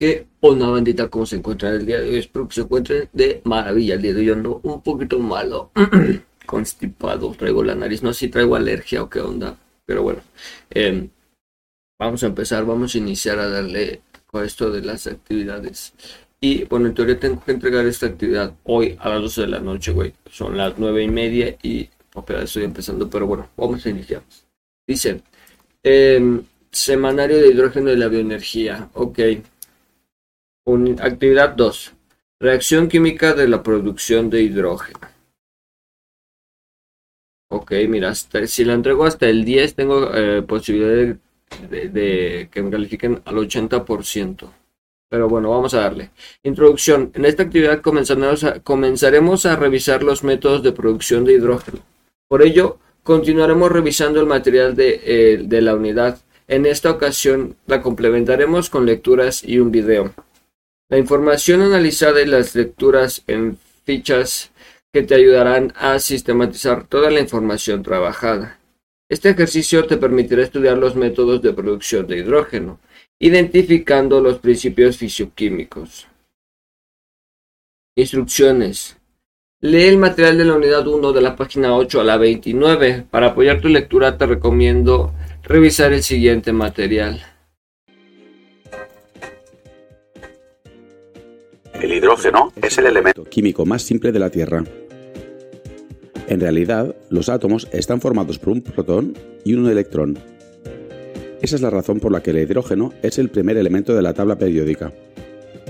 ¿Qué onda bandita? ¿Cómo se encuentran el día de hoy? Espero que se encuentren de maravilla el día de hoy. Ando un poquito malo, constipado, traigo la nariz, no sé si traigo alergia o qué onda, pero bueno. Em, vamos a empezar, vamos a iniciar a darle con esto de las actividades. Y bueno, en teoría tengo que entregar esta actividad hoy a las 12 de la noche, güey. Son las 9 y media y apenas estoy empezando, pero bueno, vamos a iniciar. Dice, em, semanario de hidrógeno y la bioenergía. Ok. Actividad 2. Reacción química de la producción de hidrógeno. Ok, mira, si la entrego hasta el 10, tengo eh, posibilidad de, que me califiquen al 80%. Pero bueno, vamos a darle. Introducción. En esta actividad comenzaremos a, revisar los métodos de producción de hidrógeno. Por ello, continuaremos revisando el material de, eh, de la unidad. En esta ocasión la complementaremos con lecturas y un video. La información analizada y las lecturas en fichas que te ayudarán a sistematizar toda la información trabajada. Este ejercicio te permitirá estudiar los métodos de producción de hidrógeno identificando los principios fisioquímicos. Instrucciones. Lee el material de la unidad 1 de la página 8 a la 29. Para apoyar tu lectura te recomiendo revisar el siguiente material. El hidrógeno es el elemento químico más simple de la Tierra. En realidad, los átomos están formados por un protón y un electrón, esa es la razón por la que el hidrógeno es el primer elemento de la tabla periódica.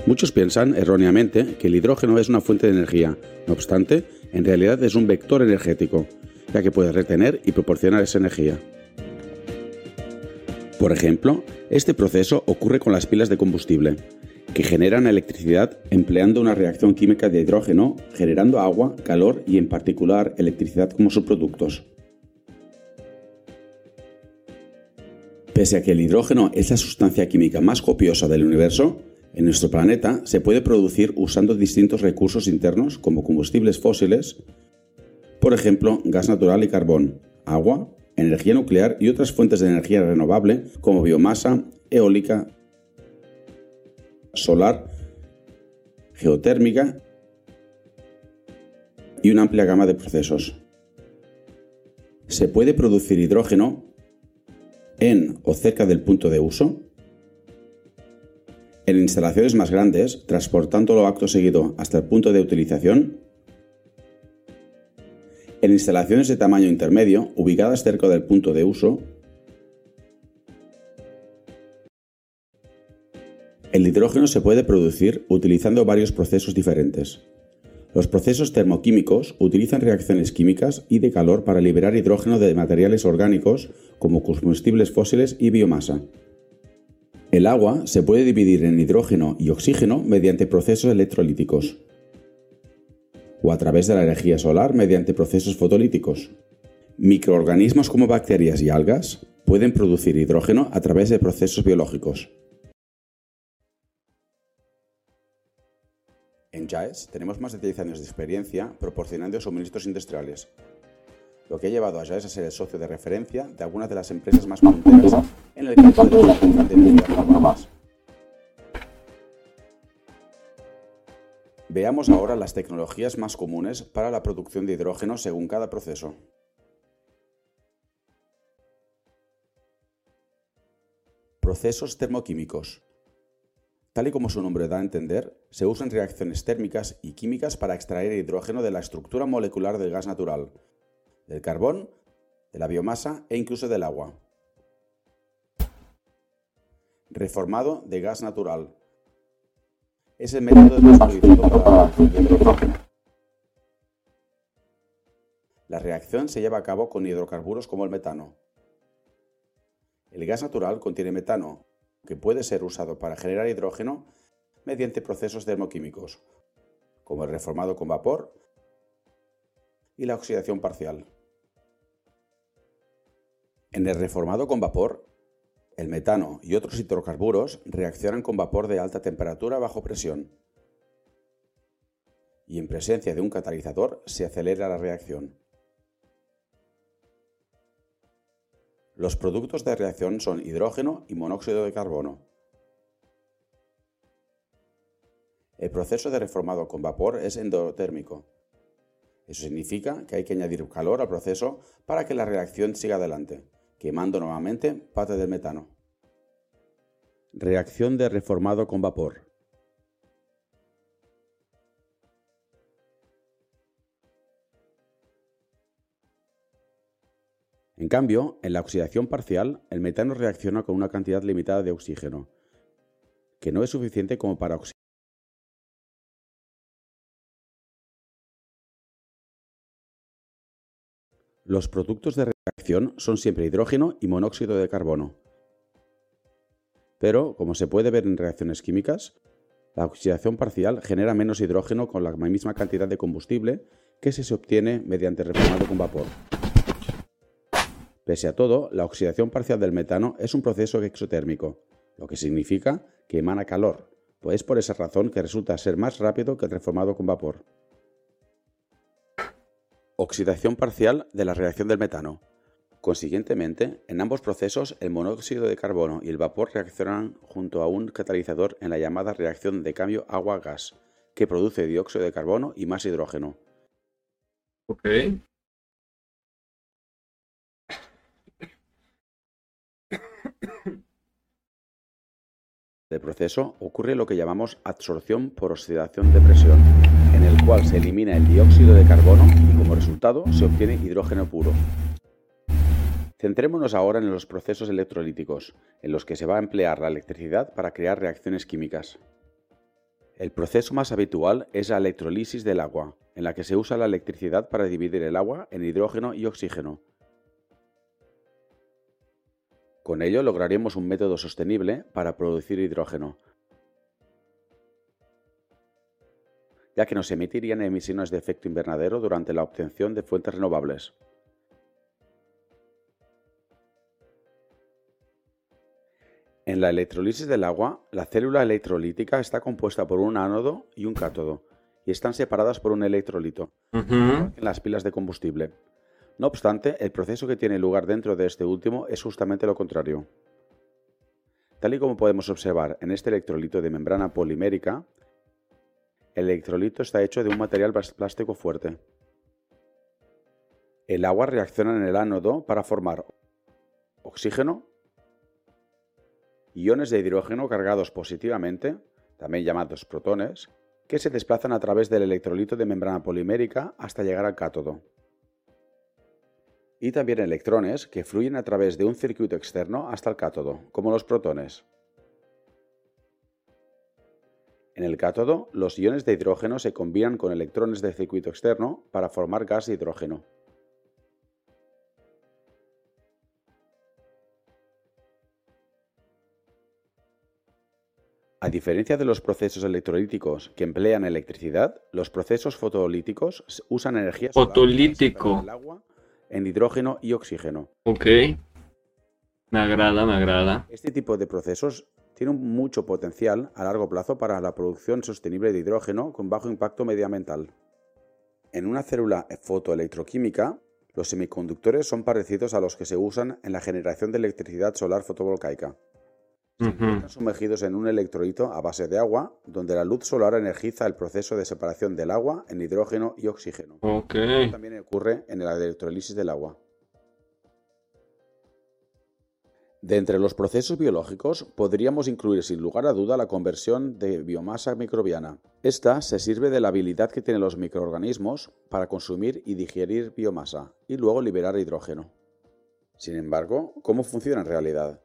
Muchos piensan, erróneamente, que el hidrógeno es una fuente de energía, no obstante, en realidad es un vector energético, ya que puede retener y proporcionar esa energía. Por ejemplo, este proceso ocurre con las pilas de combustible, que generan electricidad empleando una reacción química de hidrógeno, generando agua, calor y en particular electricidad como subproductos. Pese a que el hidrógeno es la sustancia química más copiosa del universo, en nuestro planeta se puede producir usando distintos recursos internos como combustibles fósiles, por ejemplo, gas natural y carbón, agua, energía nuclear y otras fuentes de energía renovable como biomasa, eólica, solar, geotérmica y una amplia gama de procesos. Se puede producir hidrógeno en o cerca del punto de uso, en instalaciones más grandes, transportándolo acto seguido hasta el punto de utilización, en instalaciones de tamaño intermedio, ubicadas cerca del punto de uso, el hidrógeno se puede producir utilizando varios procesos diferentes. Los procesos termoquímicos utilizan reacciones químicas y de calor para liberar hidrógeno de materiales orgánicos como combustibles fósiles y biomasa. El agua se puede dividir en hidrógeno y oxígeno mediante procesos electrolíticos o a través de la energía solar mediante procesos fotolíticos. Microorganismos como bacterias y algas pueden producir hidrógeno a través de procesos biológicos. En JAES tenemos más de 10 años de experiencia proporcionando suministros industriales, lo que ha llevado a JAES a ser el socio de referencia de algunas de las empresas más punteras en el campo de la de. Veamos ahora las tecnologías más comunes para la producción de hidrógeno según cada proceso. Procesos termoquímicos. Tal y como su nombre da a entender, se usan reacciones térmicas y químicas para extraer hidrógeno de la estructura molecular del gas natural, del carbón, de la biomasa e incluso del agua. Reformado de gas natural. Es el método de hidrógeno. La reacción se lleva a cabo con hidrocarburos como el metano. El gas natural contiene metano, que puede ser usado para generar hidrógeno mediante procesos termoquímicos, como el reformado con vapor y la oxidación parcial. En el reformado con vapor, el metano y otros hidrocarburos reaccionan con vapor de alta temperatura bajo presión. Y en presencia de un catalizador se acelera la reacción. Los productos de reacción son hidrógeno y monóxido de carbono. El proceso de reformado con vapor es endotérmico. Eso significa que hay que añadir calor al proceso para que la reacción siga adelante, quemando nuevamente parte del metano. Reacción de reformado con vapor. En cambio, en la oxidación parcial, el metano reacciona con una cantidad limitada de oxígeno, que no es suficiente como para oxidar Los productos de reacción son siempre hidrógeno y monóxido de carbono. Pero, como se puede ver en reacciones químicas, la oxidación parcial genera menos hidrógeno con la misma cantidad de combustible que si se obtiene mediante reformado con vapor. Pese a todo, la oxidación parcial del metano es un proceso exotérmico, lo que significa que emana calor, pues es por esa razón que resulta ser más rápido que el reformado con vapor. Oxidación parcial de la reacción del metano. Consiguientemente, en ambos procesos el monóxido de carbono y el vapor reaccionan junto a un catalizador en la llamada reacción de cambio agua-gas, que produce dióxido de carbono y más hidrógeno. Ok. Del proceso ocurre lo que llamamos absorción por oxidación de presión, en el cual se elimina el dióxido de carbono y como resultado se obtiene hidrógeno puro. Centrémonos ahora en los procesos electrolíticos, en los que se va a emplear la electricidad para crear reacciones químicas. El proceso más habitual es la electrolisis del agua, en la que se usa la electricidad para dividir el agua en hidrógeno y oxígeno, con ello lograremos un método sostenible para producir hidrógeno, ya que no se emitirían emisiones de efecto invernadero durante la obtención de fuentes renovables. En la electrolisis del agua, la célula electrolítica está compuesta por un ánodo y un cátodo, y están separadas por un electrolito, en las pilas de combustible. No obstante, el proceso que tiene lugar dentro de este último es justamente lo contrario. Tal y como podemos observar en este electrolito de membrana polimérica, el electrolito está hecho de un material plástico fuerte. El agua reacciona en el ánodo para formar oxígeno, iones de hidrógeno cargados positivamente, también llamados protones, que se desplazan a través del electrolito de membrana polimérica hasta llegar al cátodo y también electrones que fluyen a través de un circuito externo hasta el cátodo, como los protones. En el cátodo, los iones de hidrógeno se combinan con electrones del circuito externo para formar gas de hidrógeno. A diferencia de los procesos electrolíticos que emplean electricidad, los procesos fotolíticos usan energía solar Fotolítico. agua en hidrógeno y oxígeno. Ok. Me agrada, me agrada. Este tipo de procesos tiene mucho potencial a largo plazo para la producción sostenible de hidrógeno con bajo impacto medioambiental. En una célula fotoelectroquímica, los semiconductores son parecidos a los que se usan en la generación de electricidad solar fotovoltaica sumergidos en un electrolito a base de agua, donde la luz solar energiza el proceso de separación del agua en hidrógeno y oxígeno. También ocurre en la electrolisis del agua. De entre los procesos biológicos podríamos incluir sin lugar a duda la conversión de biomasa microbiana. Esta se sirve de la habilidad que tienen los microorganismos para consumir y digerir biomasa y luego liberar hidrógeno. Sin embargo, ¿cómo funciona en realidad?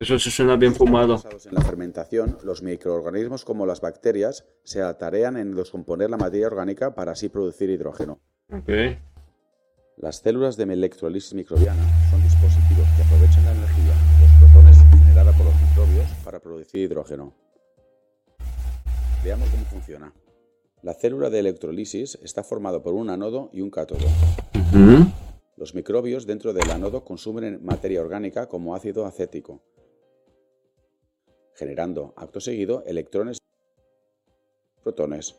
Eso se suena bien fumado. En la fermentación, los microorganismos como las bacterias se atarean en descomponer la materia orgánica para así producir hidrógeno. Okay. Las células de electrolisis microbiana son dispositivos que aprovechan la energía de los protones generada por los microbios para producir hidrógeno. Veamos cómo funciona. La célula de electrolisis está formada por un ánodo y un cátodo. Los microbios dentro del ánodo consumen materia orgánica como ácido acético, generando acto seguido electrones y protones.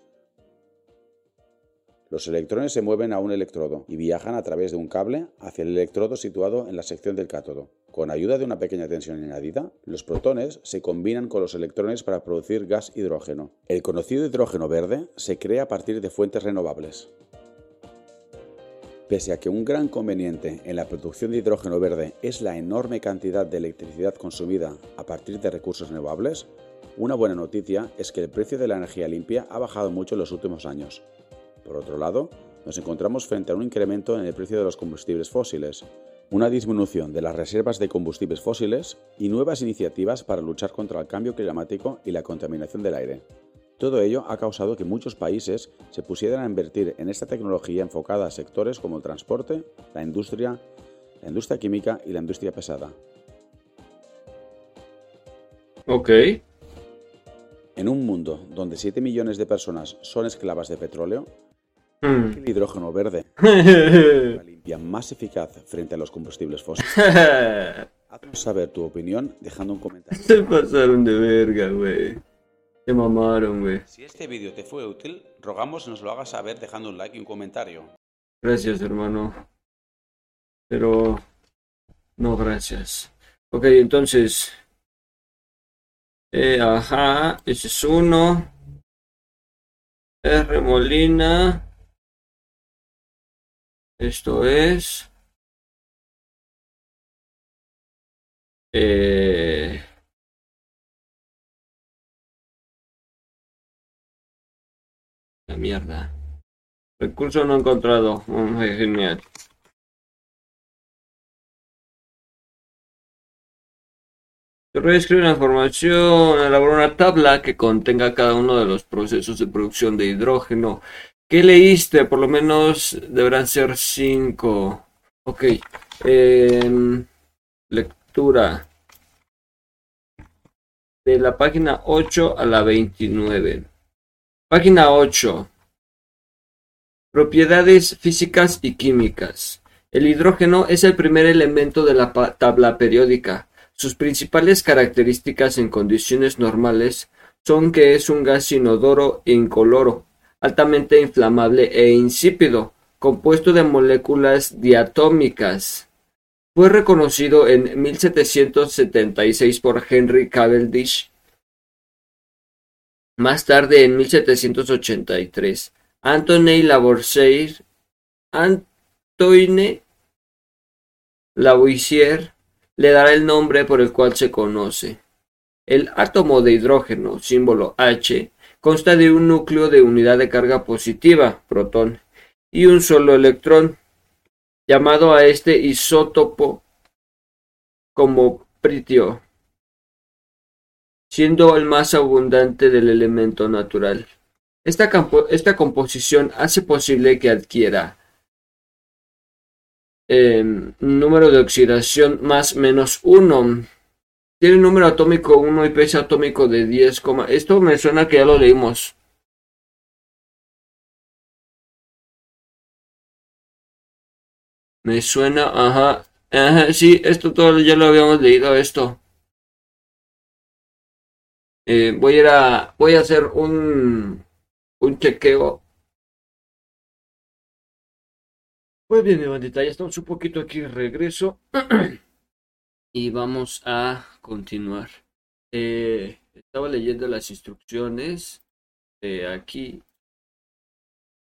Los electrones se mueven a un electrodo y viajan a través de un cable hacia el electrodo situado en la sección del cátodo. Con ayuda de una pequeña tensión añadida, los protones se combinan con los electrones para producir gas hidrógeno. El conocido hidrógeno verde se crea a partir de fuentes renovables. Pese a que un gran conveniente en la producción de hidrógeno verde es la enorme cantidad de electricidad consumida a partir de recursos renovables, una buena noticia es que el precio de la energía limpia ha bajado mucho en los últimos años. Por otro lado, nos encontramos frente a un incremento en el precio de los combustibles fósiles, una disminución de las reservas de combustibles fósiles y nuevas iniciativas para luchar contra el cambio climático y la contaminación del aire. Todo ello ha causado que muchos países se pusieran a invertir en esta tecnología enfocada a sectores como el transporte, la industria, la industria química y la industria pesada. Ok. En un mundo donde 7 millones de personas son esclavas de petróleo, Mm. el hidrógeno verde es la limpia más eficaz frente a los combustibles fósiles. Haznos saber tu opinión dejando un comentario. Se pasaron de verga, güey. Se mamaron, güey. Si este vídeo te fue útil, rogamos nos lo hagas saber dejando un like y un comentario. Gracias, hermano. Pero... No, gracias. Ok, entonces... Eh, ajá, ese es uno. R Molina. Esto es... Eh... La mierda. Recurso no encontrado. Mm, genial. Reescribe la información, elaborar una tabla que contenga cada uno de los procesos de producción de hidrógeno. ¿Qué leíste? Por lo menos deberán ser cinco. Ok. em, lectura. De la página 8 a la 29. Página 8. Propiedades físicas y químicas. El hidrógeno es el primer elemento de la tabla periódica. Sus principales características en condiciones normales son que es un gas inodoro incoloro, altamente inflamable e insípido, compuesto de moléculas diatómicas. Fue reconocido en 1776 por Henry Cavendish. Más tarde, en 1783, Anthony Lavoisier, Antoine Lavoisier le dará el nombre por el cual se conoce. El átomo de hidrógeno, símbolo H, consta de un núcleo de unidad de carga positiva, protón, y un solo electrón, llamado a este isótopo como pritio, siendo el más abundante del elemento natural. Esta, esta composición hace posible que adquiera em, número de oxidación más menos 1. Tiene número atómico 1 y peso atómico de 10, coma- esto me suena que ya lo leímos. Me suena, ajá, ajá, sí, esto todo ya lo habíamos leído esto. Eh, voy a ir a, voy a hacer un, un chequeo. Pues bien, mi bandita, ya estamos un poquito aquí regreso. y vamos a continuar. Eh, estaba leyendo las instrucciones de aquí.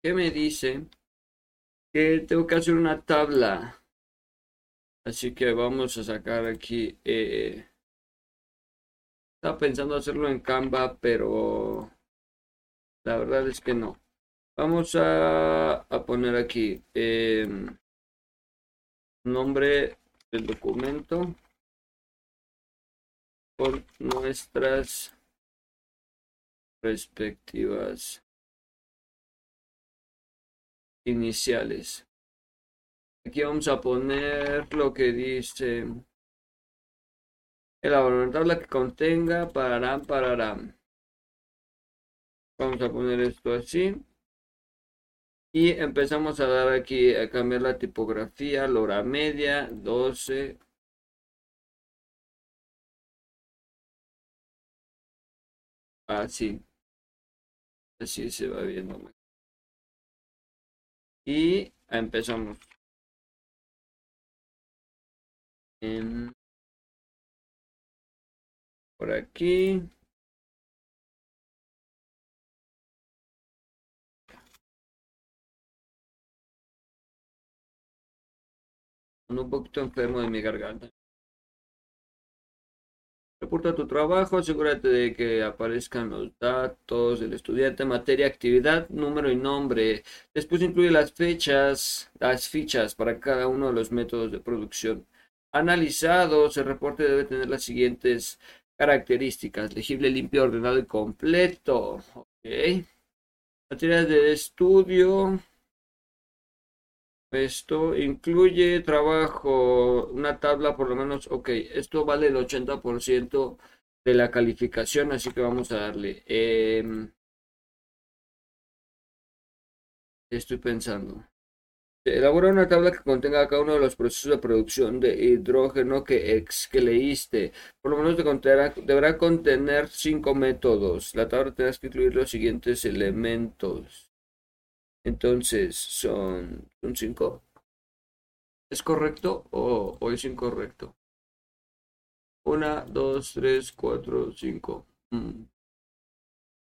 Que me dice que tengo que hacer una tabla. Así que vamos a sacar aquí. eh, estaba pensando hacerlo en Canva, pero la verdad es que no. Vamos a, a poner aquí em, nombre del documento con nuestras respectivas iniciales. Aquí vamos a poner lo que dice elaborar una tabla que contenga pararán, pararán. Vamos a poner esto así. Y empezamos a dar aquí a cambiar la tipografía, la hora media, 12. Así. Así se va viendo. Y empezamos. Em, por aquí. un poquito enfermo de mi garganta. Reporta tu trabajo, asegúrate de que aparezcan los datos del estudiante, materia, actividad, número y nombre. Después incluye las fechas, las fichas para cada uno de los métodos de producción. Analizados, el reporte debe tener las siguientes características. Legible, limpio, ordenado y completo. Ok. Materias de estudio. Esto incluye trabajo, una tabla por lo menos, ok, esto vale el 80% de la calificación, así que vamos a darle. Em, estoy pensando. Elabora una tabla que contenga cada uno de los procesos de producción de hidrógeno que, ex, que leíste. Por lo menos deberá contener cinco métodos. La tabla tendrá que incluir los siguientes elementos. Entonces, son, son cinco. ¿Es correcto o, es incorrecto? Una, dos, tres, cuatro, cinco. Mm.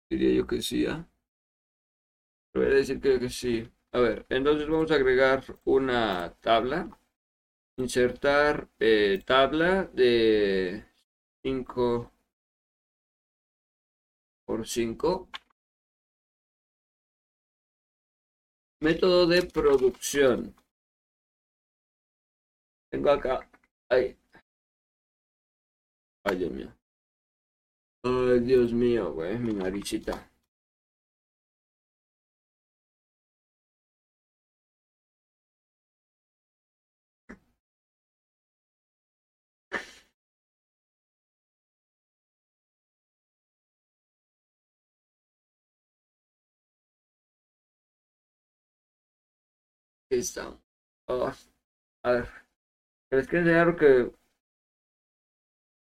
Diría yo que sí, ¿ah? Voy a decir que sí. A ver, entonces vamos a agregar una tabla. Insertar eh, tabla de 5 por 5. Método de producción. Tengo acá. Ay. Ay, Dios mío. Ay, Dios mío, güey, mi naricita. Está. Oh, a ver. Es que es raro que.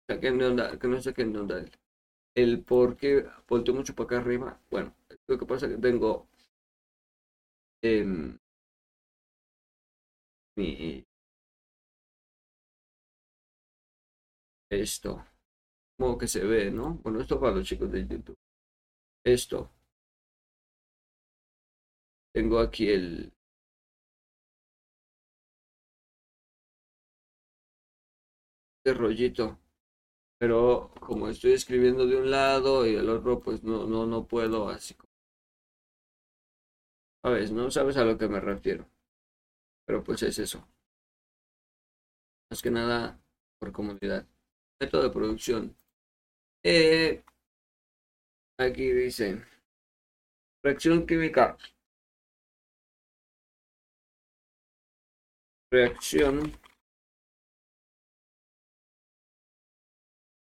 Saquen de onda, que no saquen de onda el, el por qué volteo mucho para acá arriba. Bueno, lo que pasa es que tengo. Eh, mi. Esto. Como que se ve, ¿no? Bueno, esto para los chicos de YouTube. Esto. Tengo aquí el, rollito. Pero como estoy escribiendo de un lado y del otro, pues no, no, no puedo así. ver no sabes a lo que me refiero. Pero pues es eso. Más que nada por comodidad. Método de producción. Eh, aquí dice reacción química. Reacción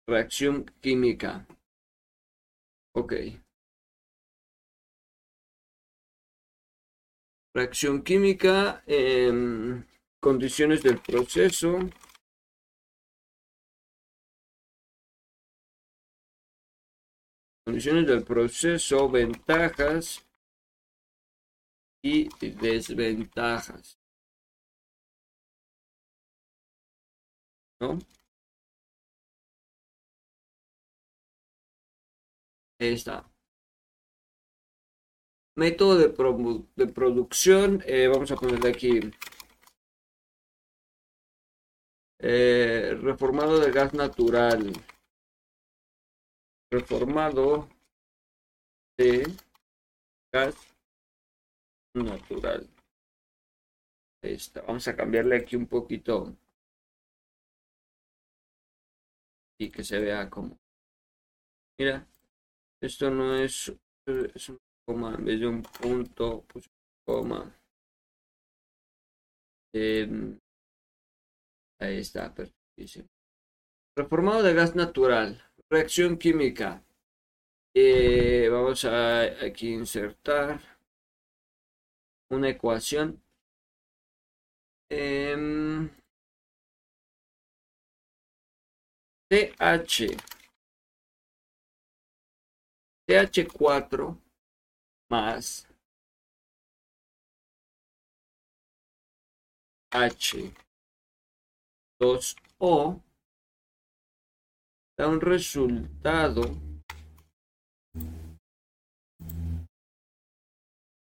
Reacción química. Ok. Reacción química, en condiciones del proceso. Condiciones del proceso, ventajas y desventajas. ¿No? Está. Método de, de producción, eh, vamos a ponerle aquí eh, reformado de gas natural. Reformado de gas natural. Ahí está. Vamos a cambiarle aquí un poquito y que se vea como. Mira, esto no es, es un coma, en vez de un punto, pues coma. Em, ahí está, perfectísimo. Reformado de gas natural, reacción química. Eh, vamos a aquí insertar una ecuación. Eh, TH TH4 más H2O da un resultado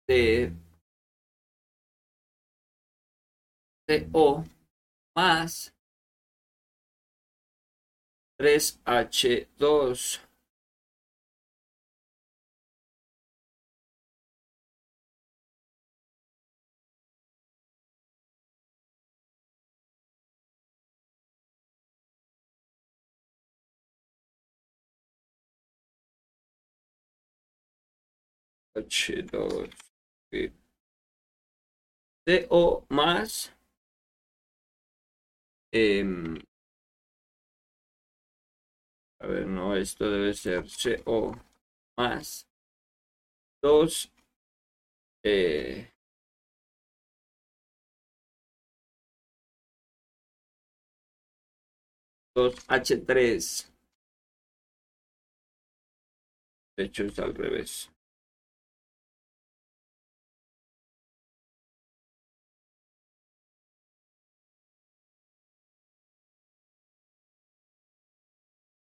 de CO más 3H2 CO más em, a ver, no, esto debe ser CO más 2 eh, dos H3 de hecho es al revés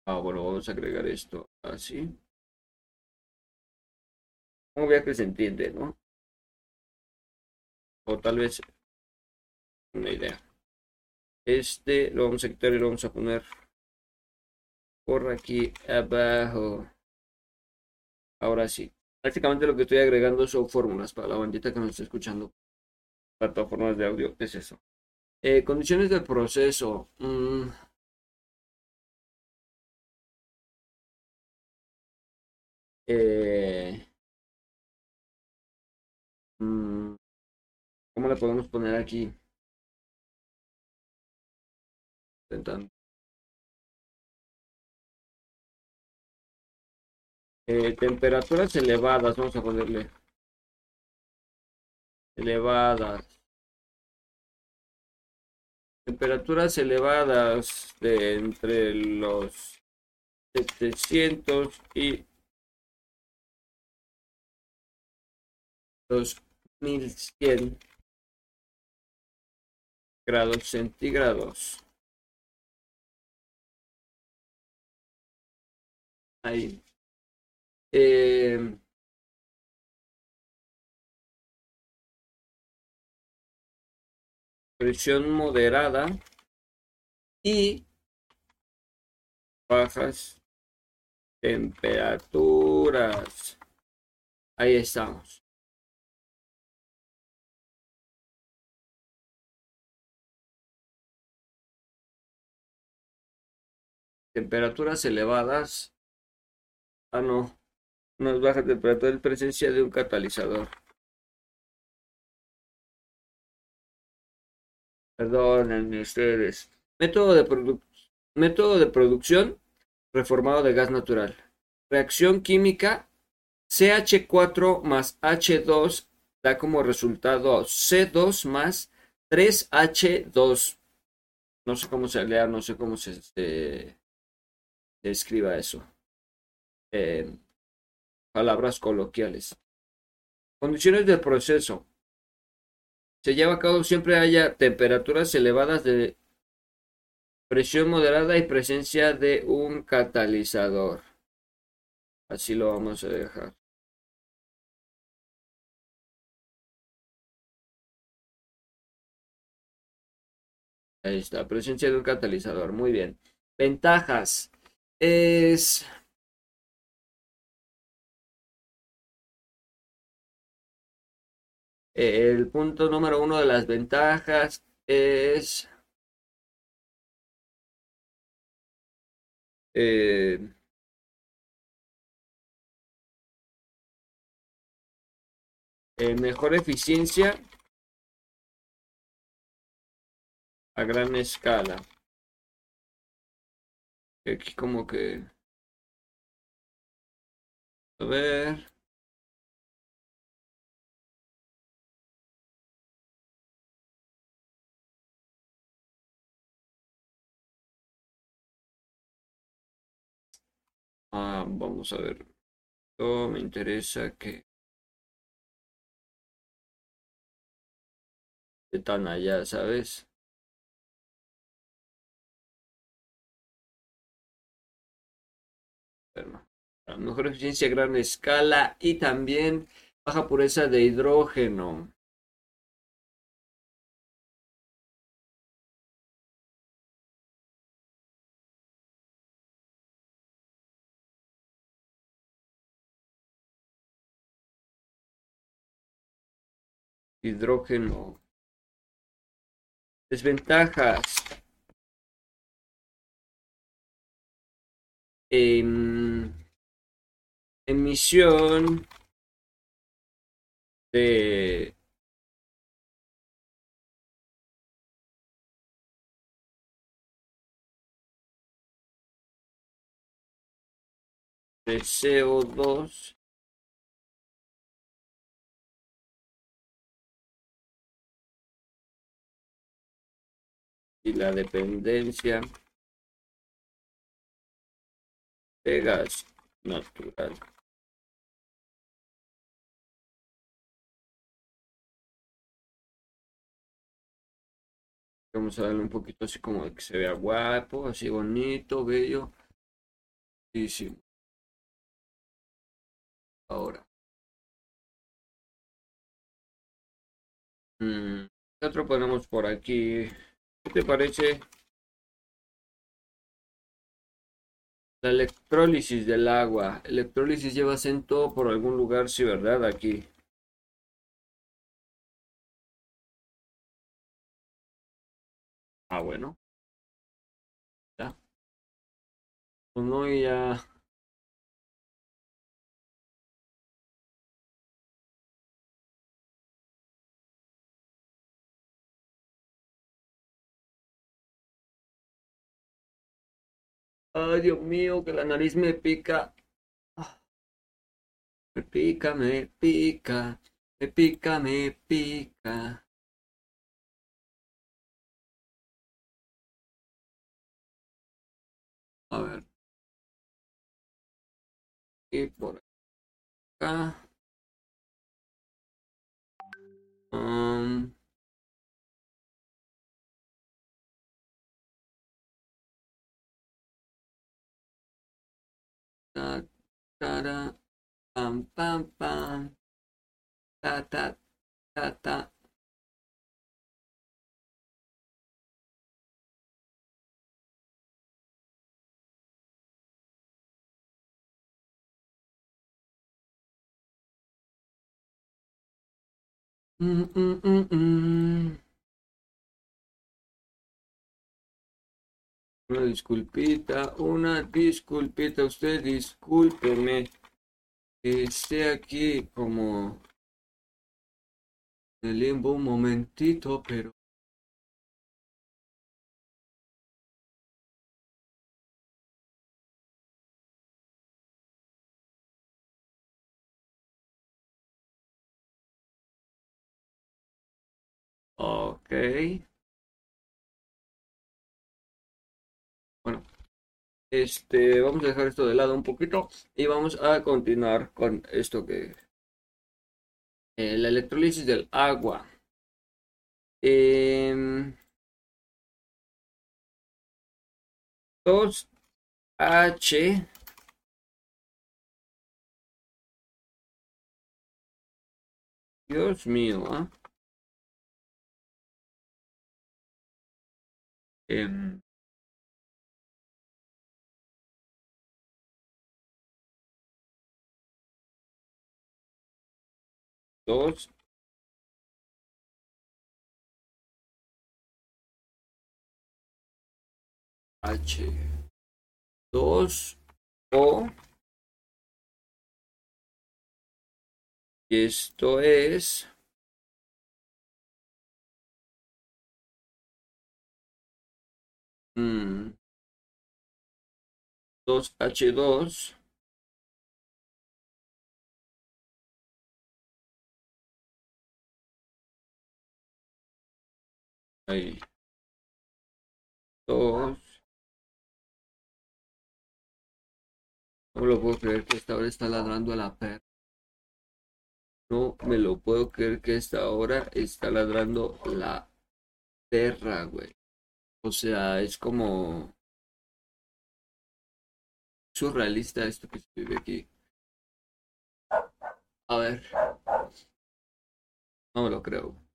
Ah, bueno, vamos a agregar esto así. Como que se entiende, ¿no? O tal vez una idea. Este lo vamos a quitar y lo vamos a poner por aquí abajo. Ahora sí. Prácticamente lo que estoy agregando son fórmulas para la bandita que nos está escuchando. Plataformas de audio. ¿Qué es eso? Eh, condiciones del proceso. Mm. Eh, mm, ¿Cómo le podemos poner aquí? Eh, temperaturas elevadas, vamos a ponerle. Elevadas. Temperaturas elevadas de entre los 700 y los 1100 grados centígrados. Eh, presión moderada y bajas temperaturas. Ahí estamos. Temperaturas elevadas. Ah, no. No es baja temperatura en presencia de un catalizador. Perdónenme ustedes. Método de, método de producción reformado de gas natural. Reacción química CH4 más H2 da como resultado C2 más 3H2. No sé cómo se lea, no sé cómo se, se, escriba eso. palabras coloquiales. Condiciones del proceso. Se lleva a cabo siempre haya temperaturas elevadas de presión moderada y presencia de un catalizador. Así lo vamos a dejar. Ahí está, presencia de un catalizador. Muy bien. Ventajas es el punto número uno de las ventajas es eh, mejor eficiencia a gran escala aquí como que... A ver... Ah, vamos a ver. Esto me interesa que... Están allá, ¿sabes? Bueno, mejor eficiencia a gran escala y también baja pureza de hidrógeno. hidrógeno. Desventajas. Em, emisión de de CO2 y la dependencia de gas natural. Vamos a darle un poquito así como que se vea guapo, así bonito, bello. Sí, sí. Ahora. Mm, ¿Qué otro ponemos por aquí? ¿Qué te parece? La electrólisis del agua. Electrólisis lleva acento por algún lugar, sí, ¿verdad? Aquí. Ah, bueno. Ya. Pues no, ya. Ay, Dios mío, que la nariz me pica. Me pica, me pica. Me pica, me pica. A ver. Y por acá. Um, da da da bum bum bum da da da da Mm-mm-mm-mm. Una disculpita, una disculpita, usted discúlpeme que esté aquí como en el limbo un momentito, pero Ok. Este, vamos a dejar esto de lado un poquito y vamos a continuar con esto que eh, la electrólisis del agua. Em, 2H Dios mío. Em, dos. H dos O. Esto es mm, 2H2 Ahí. Dos. No me lo puedo creer que esta hora está ladrando a la perra. No me lo puedo creer que esta hora está ladrando la perra, güey. O sea, es como... surrealista esto que se vive aquí. A ver. No me lo creo.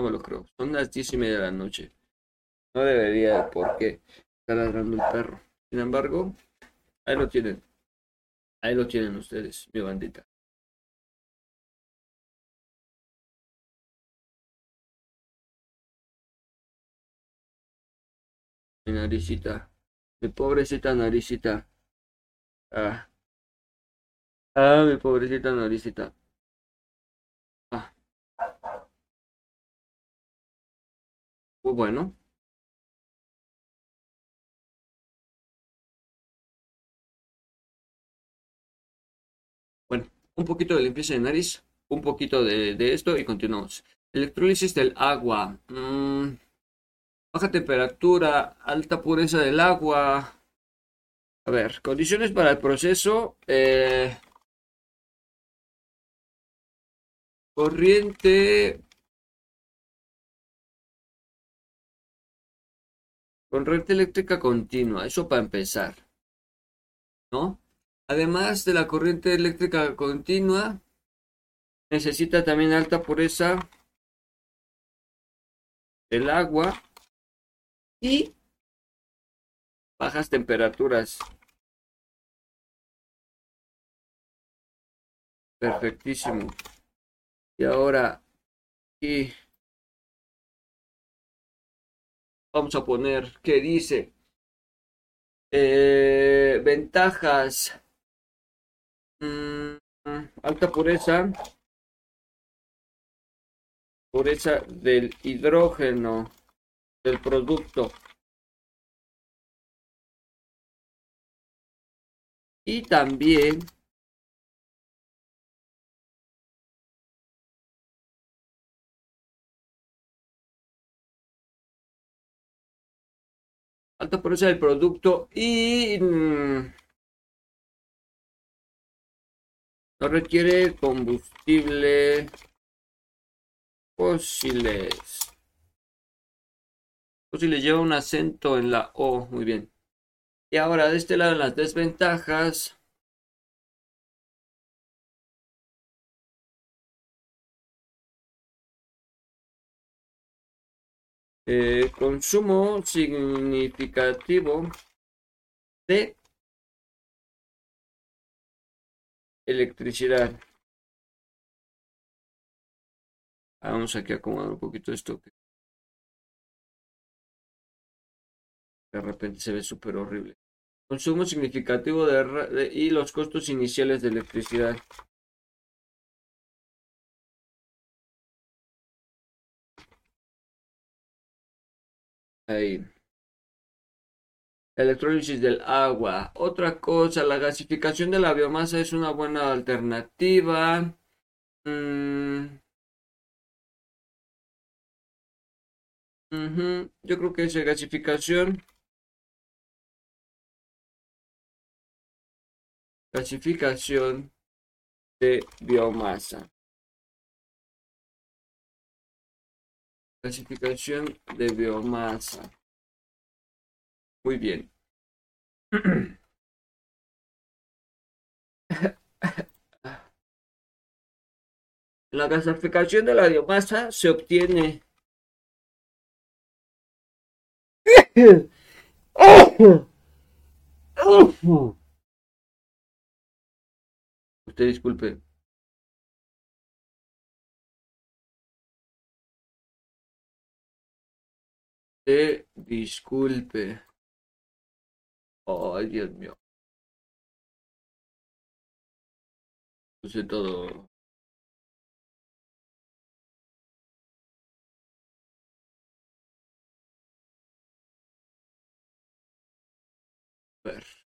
No me lo creo. Son las diez y media de la noche. No debería, ¿por qué? Estar ladrando el perro. Sin embargo, ahí lo tienen. Ahí lo tienen ustedes, mi bandita. Mi naricita. Mi pobrecita naricita. Ah. Ah, mi pobrecita naricita. Muy bueno. Bueno, un poquito de limpieza de nariz, un poquito de, de esto y continuamos. Electrólisis del agua. Mm, baja temperatura, alta pureza del agua. A ver, condiciones para el proceso. Eh, corriente. Corriente eléctrica continua, eso para empezar. ¿No? Además de la corriente eléctrica continua, necesita también alta pureza del agua y bajas temperaturas. Perfectísimo. Y ahora vamos a poner ¿qué dice eh, ventajas. Mm, alta pureza. Pureza del hidrógeno del producto. Y también alta pureza del producto y mm, no requiere combustible fósiles. Fósiles lleva un acento en la O muy bien. Y ahora de este lado las desventajas Eh, consumo significativo de electricidad. Vamos aquí a acomodar un poquito esto. De repente se ve súper horrible. Consumo significativo de, y los costos iniciales de electricidad. Ahí. Electrólisis del agua. Otra cosa, la gasificación de la biomasa es una buena alternativa. Mm. Yo creo que es gasificación. Gasificación de biomasa. Clasificación de biomasa. Muy bien. La clasificación de la biomasa se obtiene Usted disculpe. Disculpe. Ay, Dios mío. Puse todo. Ver.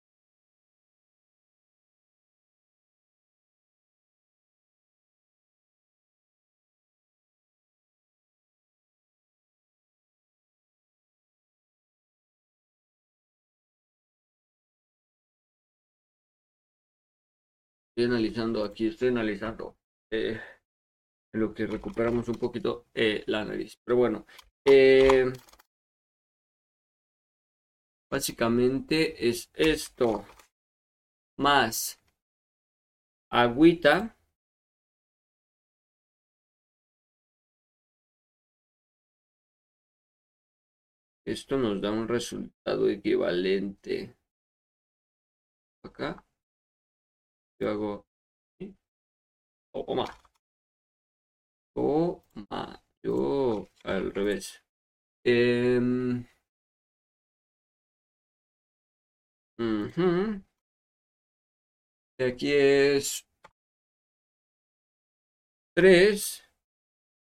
Analizando aquí, estoy analizando eh, lo que recuperamos un poquito eh, la nariz. Pero bueno, eh, Básicamente es esto más agüita. Esto nos da un resultado equivalente. Acá. Yo hago... Toma. Toma. Yo al revés. Eh... Aquí es 3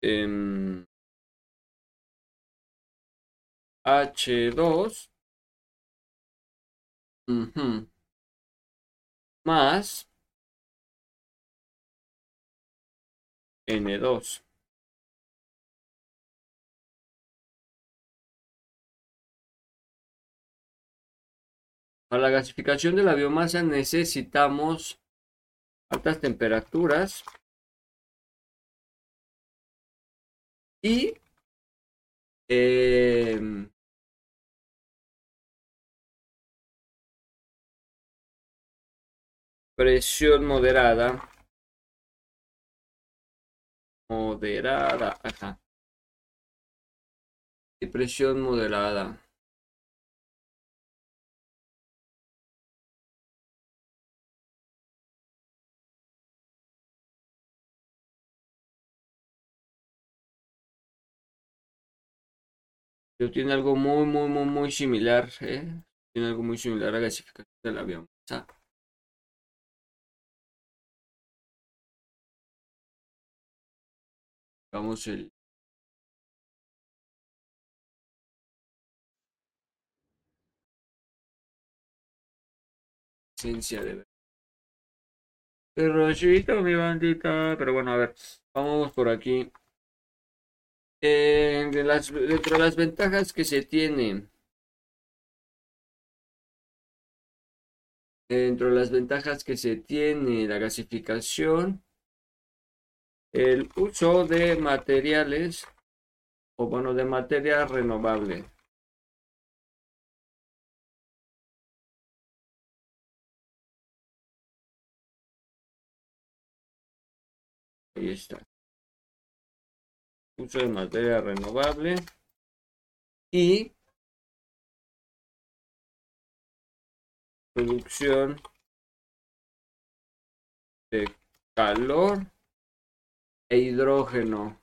en H2 más N2. Para la gasificación de la biomasa necesitamos altas temperaturas y em, presión moderada moderada acá y presión moderada tiene algo muy, muy, muy, muy similar, ¿eh? Tiene algo muy similar a la gasificación del avión. Vamos el esencia de Pero mi bandita. Pero bueno, a ver. Vamos por aquí. Eh, dentro de las ventajas que se tienen. Dentro de las ventajas que se tiene la gasificación, el uso de materiales, o bueno, de materia renovable. Ahí está. Uso de materia renovable. Y producción de calor e hidrógeno.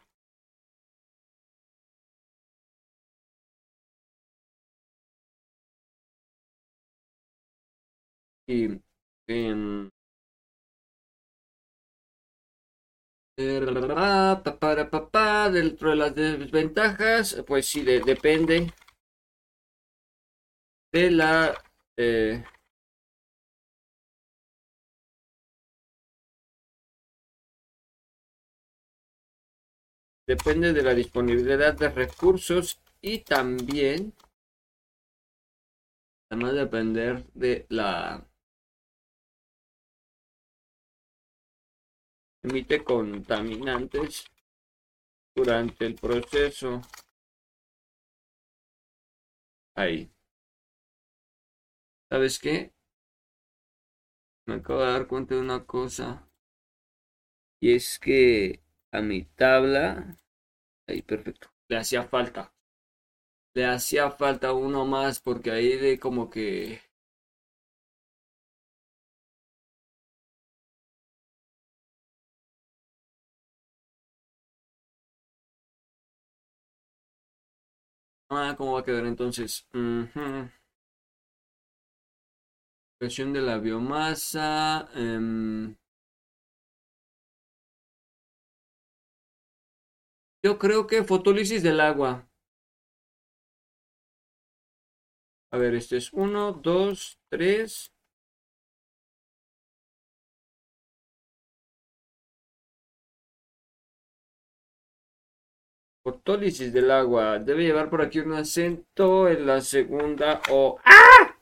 Y en para papá dentro de las desventajas, pues sí, depende de la eh, depende de la disponibilidad de recursos y también además depender de la emite contaminantes durante el proceso. Ahí. ¿Sabes qué? Me acabo de dar cuenta de una cosa. Y es que a mi tabla... Ahí, perfecto. Le hacía falta. Le hacía falta uno más porque ahí de como que Ah, ¿cómo va a quedar entonces? Presión de la biomasa. Em. Yo creo que fotólisis del agua. A ver, este es 1, 2, 3. Fotólisis del agua. Debe llevar por aquí un acento en la segunda o... ¡Ah!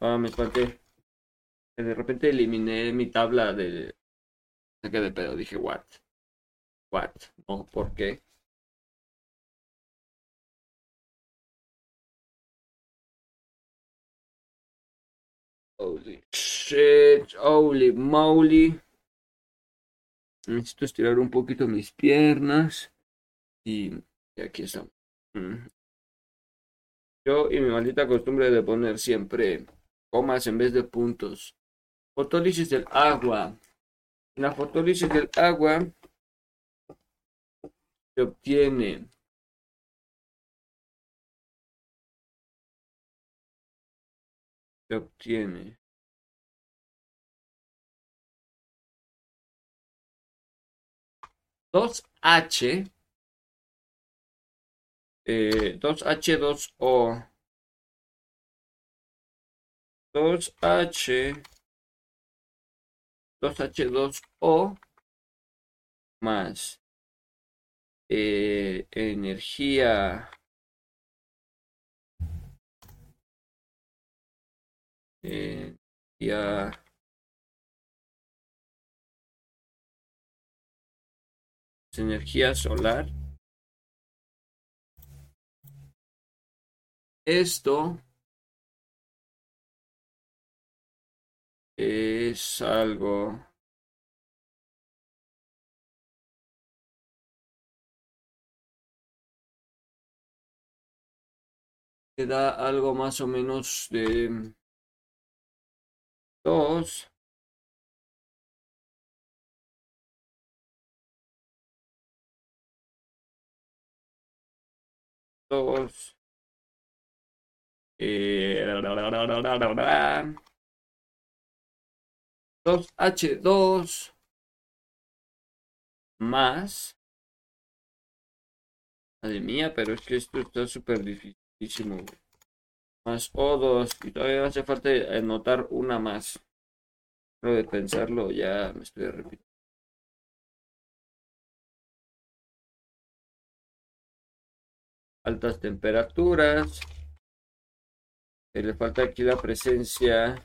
Ah, me espanté. De repente eliminé mi tabla de... Saqué de pedo. Dije, what? What? No, ¿por qué? Holy shit, holy moly. Necesito estirar un poquito mis piernas. Y, aquí estamos. Mm. Yo y mi maldita costumbre de poner siempre comas en vez de puntos. Fotólisis del agua. La fotólisis del agua se obtiene obtiene dos H. Eh, 2H2O 2H 2H2O más eh, energía energía energía solar. Esto es algo que da algo más o menos de dos dos eh, 2H2 más. Madre mía, pero es que esto está súper dificilísimo. Más O2. Y todavía hace falta anotar una más. Pero de pensarlo ya me estoy repitiendo. Altas temperaturas. Y le falta aquí la presencia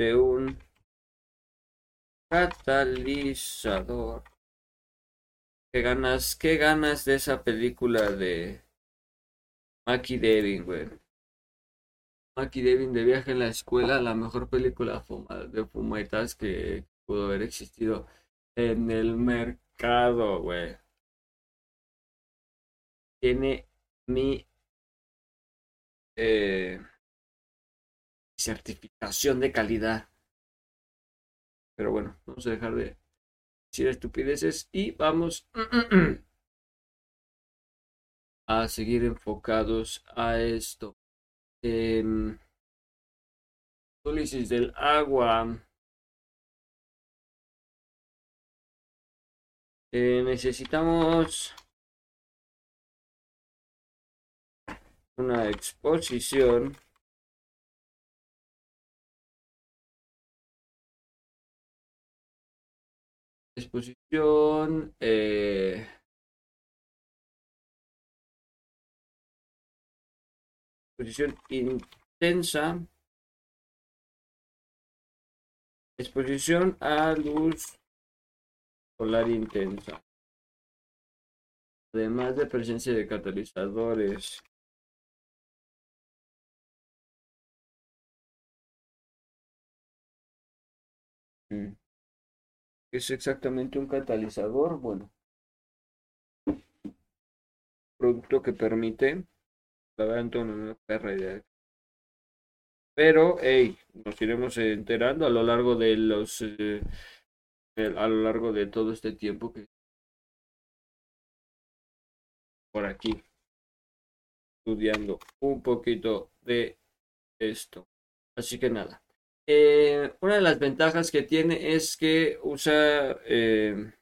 de un catalizador. ¿Qué ganas, qué ganas de esa película de Mackie Devin, güey? Mackie Devin de viaje en la escuela, la mejor película de fumetas que pudo haber existido en el mercado, güey. Tiene mi eh, certificación de calidad. Pero bueno, vamos a dejar de decir estupideces y vamos a seguir enfocados a esto. Eh, del agua. Eh, necesitamos una exposición exposición eh, exposición intensa exposición a luz solar intensa además de presencia de catalizadores. Mm es exactamente un catalizador? Bueno, producto que permite, la perra idea. Pero, hey, nos iremos enterando a lo largo de los, eh, a lo largo de todo este tiempo que por aquí estudiando un poquito de esto. Así que nada. Eh, una de las ventajas que tiene es que usa, eh,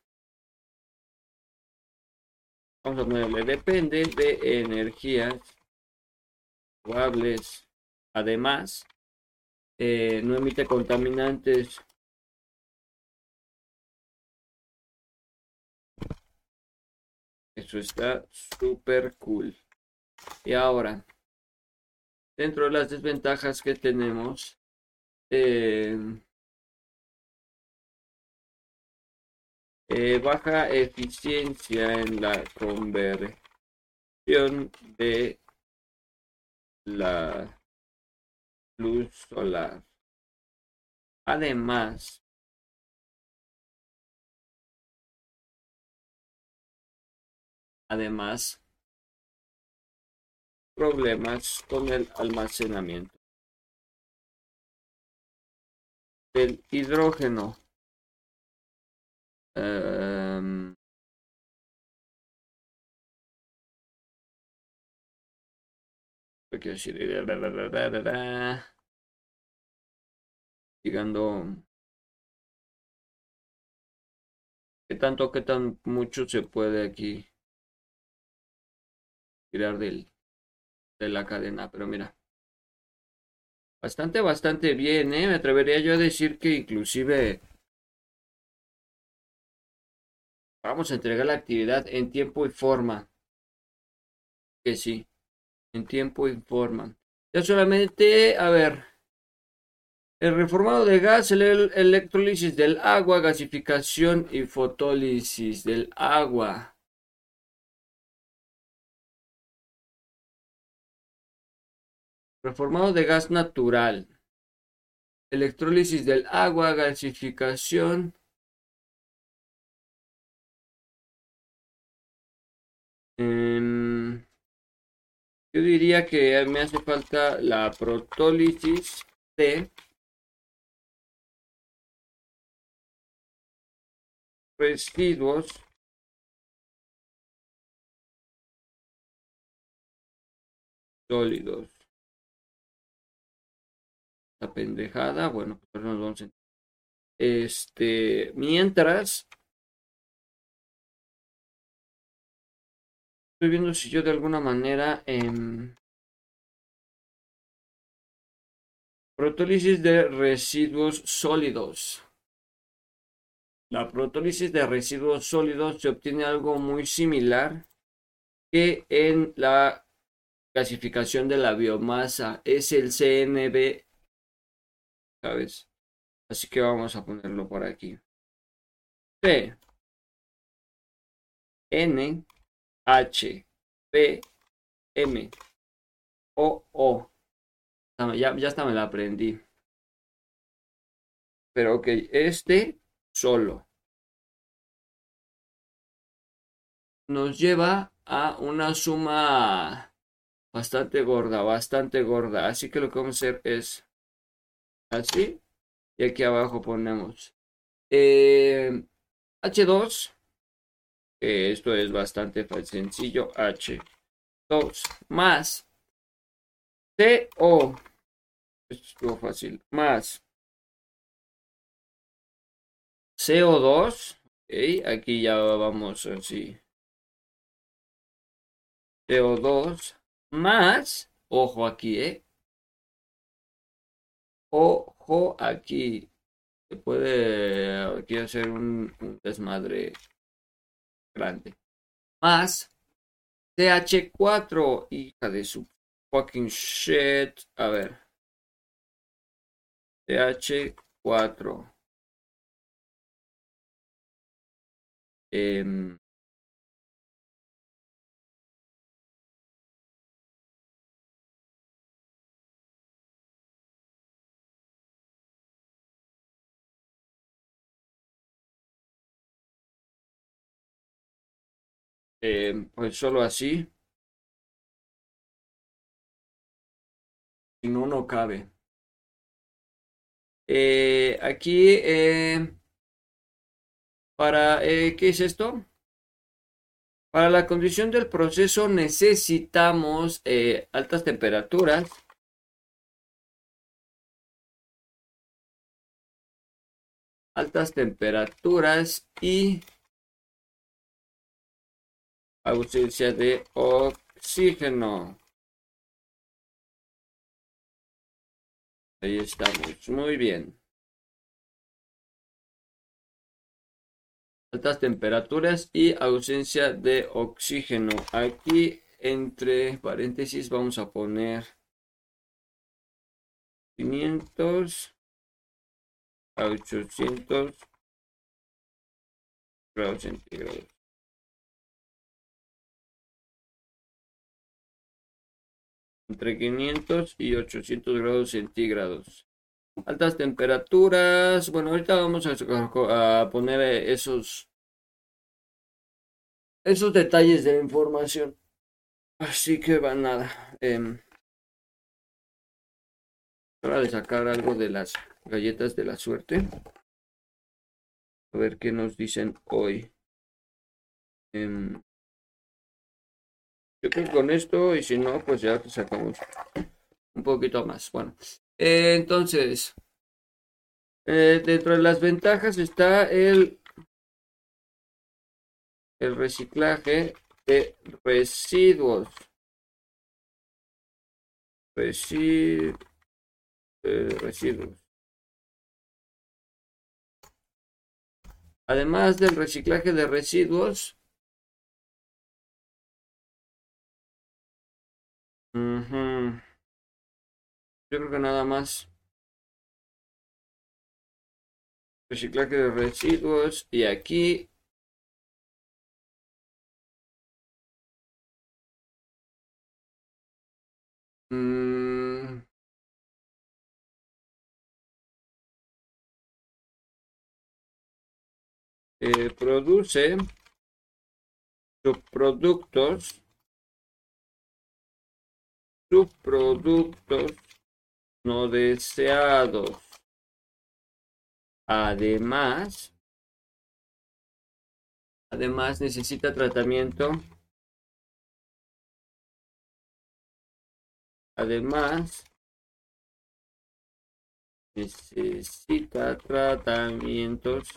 vamos a ponerle, depende de energías renovables. Además, eh, no emite contaminantes. Eso está súper cool. Y ahora, dentro de las desventajas que tenemos, eh, eh, baja eficiencia en la conversión de la luz solar. Además, además, problemas con el almacenamiento del hidrógeno. Um, decir? Llegando. ¿Qué tanto, qué tan mucho se puede aquí tirar del, de la cadena? Pero mira. Bastante, bastante bien, ¿eh? Me atrevería yo a decir que inclusive vamos a entregar la actividad en tiempo y forma. Que sí, en tiempo y forma. Ya solamente, a ver, el reformado de gas, el electrólisis del agua, gasificación y fotólisis del agua. Reformado de gas natural. Electrólisis del agua, gasificación. Em, yo diría que me hace falta la protólisis de residuos sólidos la pendejada. Bueno, pues nos vamos a... Este, mientras estoy viendo si yo de alguna manera en protólisis de residuos sólidos. La protólisis de residuos sólidos se obtiene algo muy similar que en la clasificación de la biomasa. Es el CNB ¿sabes? Así que vamos a ponerlo por aquí. P N H P M O O. Ya, ya hasta me la aprendí. Pero ok, este solo nos lleva a una suma bastante gorda, bastante gorda. Así que lo que vamos a hacer es así y aquí abajo ponemos eh, H2 esto es bastante sencillo H2 más CO esto es fácil más CO2 aquí ya vamos así CO2 más ojo aquí eh Ojo aquí. Se puede aquí hacer un, desmadre grande. Más TH4. Hija de su fucking shit. A ver. TH4. Eh, Eh, pues solo así. Si no, no cabe. Eh, aquí, eh, para, ¿qué es esto? Para la condición del proceso necesitamos altas temperaturas. Altas temperaturas y ausencia de oxígeno. Ahí estamos, muy bien. Altas temperaturas y ausencia de oxígeno. Aquí entre paréntesis vamos a poner 500 a 800 grados centígrados. Entre 500 y 800 grados centígrados. Altas temperaturas. Bueno, ahorita vamos a, poner esos esos detalles de información. Así que va nada. Eh, hora de sacar algo de las galletas de la suerte. A ver qué nos dicen hoy. Em, yo creo que con esto, y si no, pues ya sacamos un poquito más. Bueno, eh, entonces, eh, dentro de las ventajas está el, el reciclaje de residuos. Eh, residuos. Además del reciclaje de residuos, yo creo que nada más. Reciclaje de residuos y aquí mm. eh, produce subproductos subproductos no deseados. Además, además necesita tratamiento. Además, necesita tratamientos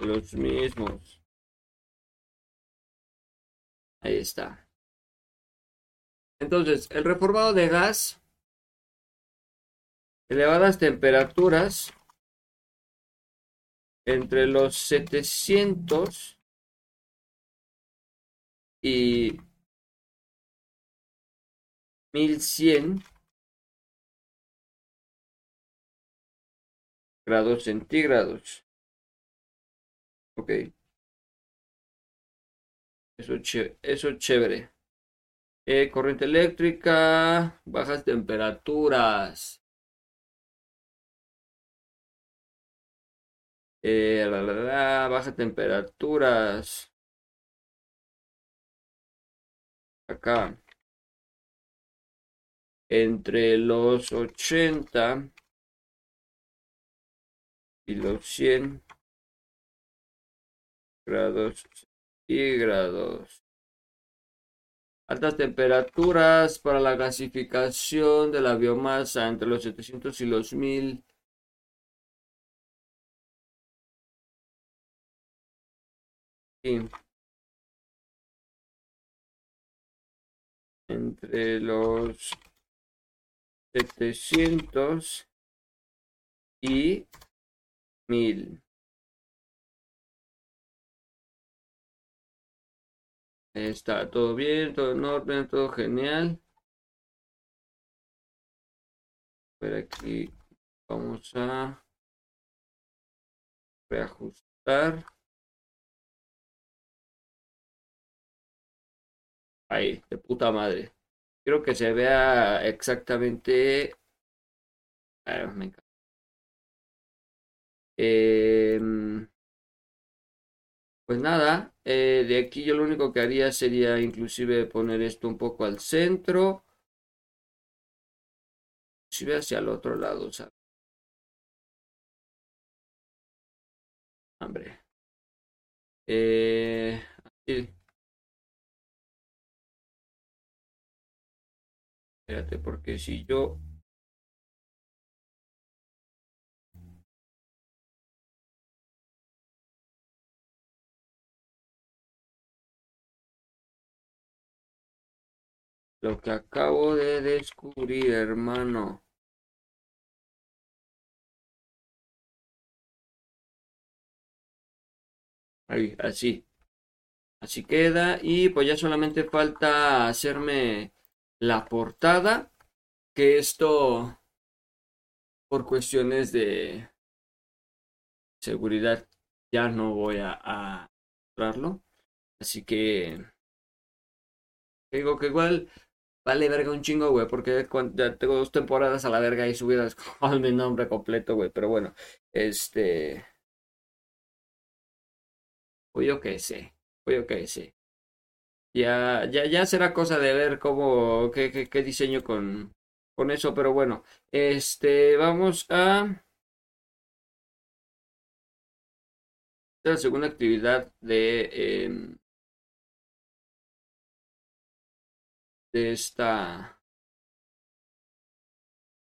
los mismos. Ahí está. Entonces, el reformado de gas, elevadas temperaturas, entre los 700 y 1100 grados centígrados. Ok. Eso, es chévere. Eh, corriente eléctrica, bajas temperaturas. Eh, bajas temperaturas. Acá. Entre los 80 y los 100 grados y grados. Altas temperaturas para la gasificación de la biomasa entre los 700 y los 1000. Entre los 700 y 1000. Está todo bien, todo en orden, todo genial. Pero aquí vamos a reajustar. Ahí, de puta madre. Quiero que se vea exactamente. Me encanta. Eh, pues nada, eh, de aquí yo lo único que haría sería inclusive poner esto un poco al centro. Inclusive hacia el otro lado, ¿sabes? Hombre. Eh, Espérate, porque si yo Lo que acabo de descubrir, hermano. Ahí, así. Así queda. Y pues ya solamente falta hacerme la portada. Que esto, por cuestiones de seguridad, ya no voy a, a mostrarlo. Así que Digo que igual vale verga un chingo, güey, porque ya tengo dos temporadas a la verga y subidas con mi nombre completo, güey. Pero bueno, este. Pues yo qué sé, pues yo qué sé. Ya, ya, ya será cosa de ver cómo, qué, qué, qué diseño con, con eso, pero bueno, este, vamos a la segunda actividad de, eh, de esta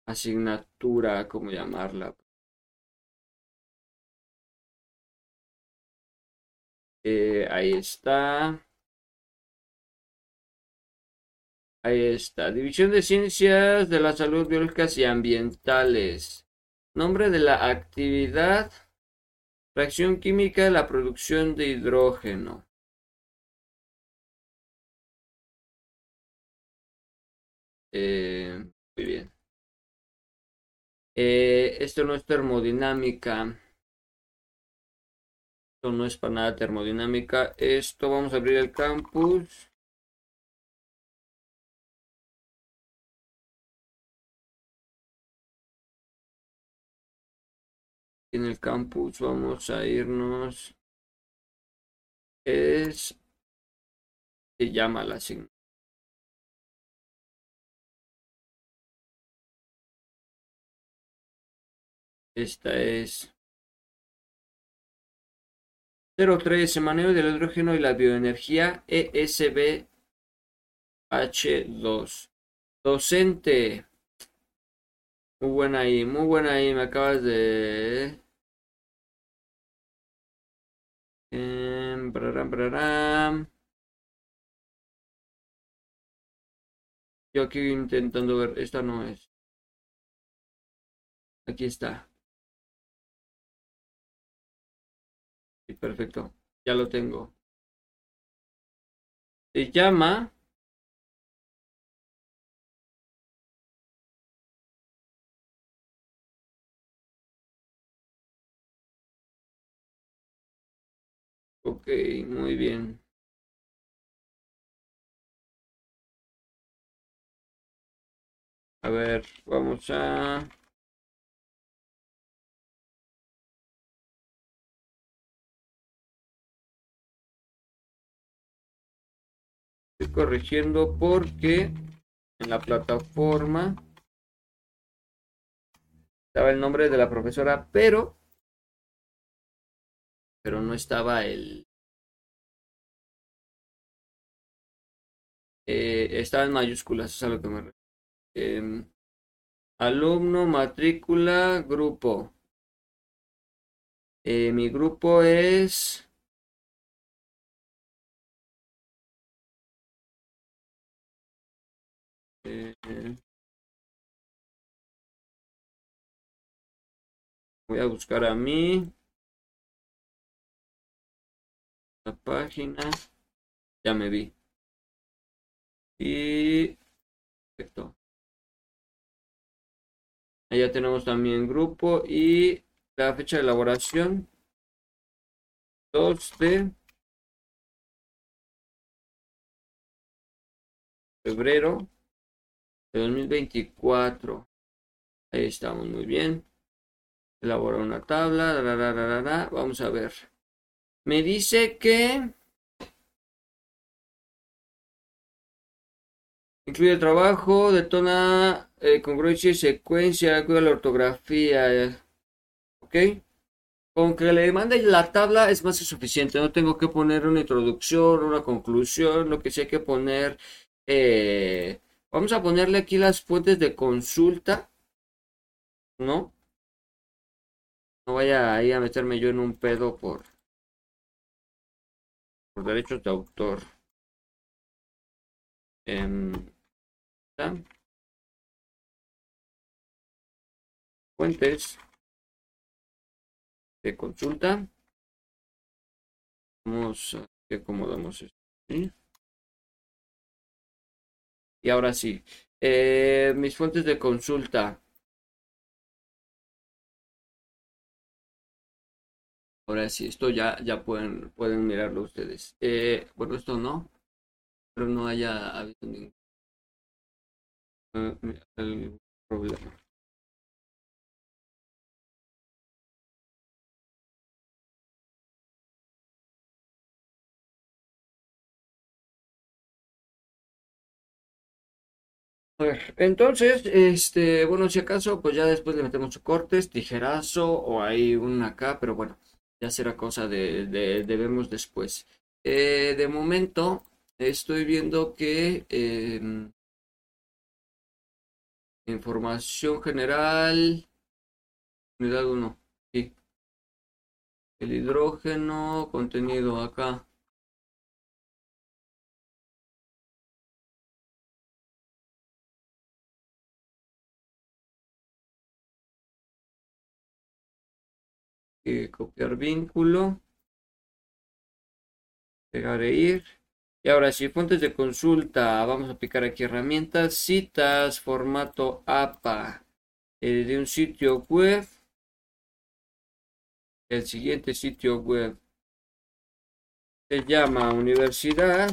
asignatura, ¿cómo llamarla? Eh, ahí está. Ahí está. División de Ciencias de la Salud Biológicas y Ambientales. Nombre de la actividad. Reacción química de la producción de hidrógeno. Eh, muy bien. Eh, esto no es termodinámica. Esto no es para nada termodinámica. Esto vamos a abrir el campus. en el campus vamos a irnos es se llama la asignatura esta es 03 manejo del hidrógeno y la bioenergía ESBH2 docente muy buena ahí, muy buena ahí, me acabas de... Eh, Yo aquí intentando ver, esta no es. Aquí está. Perfecto, ya lo tengo. Se llama Ok, muy bien. A ver, vamos a... Estoy corrigiendo porque en la plataforma estaba el nombre de la profesora, pero pero no estaba el... Eh, estaba en mayúsculas, es a lo que me eh, alumno, matrícula, grupo. Eh, mi grupo es... Eh, voy a buscar a mí. página. Ya me vi. Y perfecto. Allá tenemos también grupo y la fecha de elaboración 2 de febrero 2024. Ahí estamos muy bien. Elabora una tabla. Vamos a ver. Me dice que incluye trabajo, detona eh, congruencia y secuencia, cuida la ortografía. ¿Ok? Con que le mande la tabla es más que suficiente. No tengo que poner una introducción, una conclusión, lo que sí hay que poner. Eh, vamos a ponerle aquí las fuentes de consulta. ¿No? No vaya ahí a meterme yo en un pedo por derechos de autor. Em, fuentes de consulta. Vamos a que acomodamos esto. Y ahora sí, eh, mis fuentes de consulta. Ahora sí, esto ya, ya pueden, pueden mirarlo ustedes. Eh, bueno, esto no. pero no haya habido ningún el problema. A ver, entonces, este, bueno, si acaso, pues ya después le metemos cortes, tijerazo o hay un acá, pero bueno, ya será cosa de, de, vemos después. Eh, de momento, estoy viendo que em, información general, unidad 1, sí. El hidrógeno, contenido acá. Copiar vínculo, pegar e ir. Y ahora sí, fuentes de consulta, vamos a aplicar aquí herramientas, citas, formato APA eh, de un sitio web. El siguiente sitio web se llama Universidad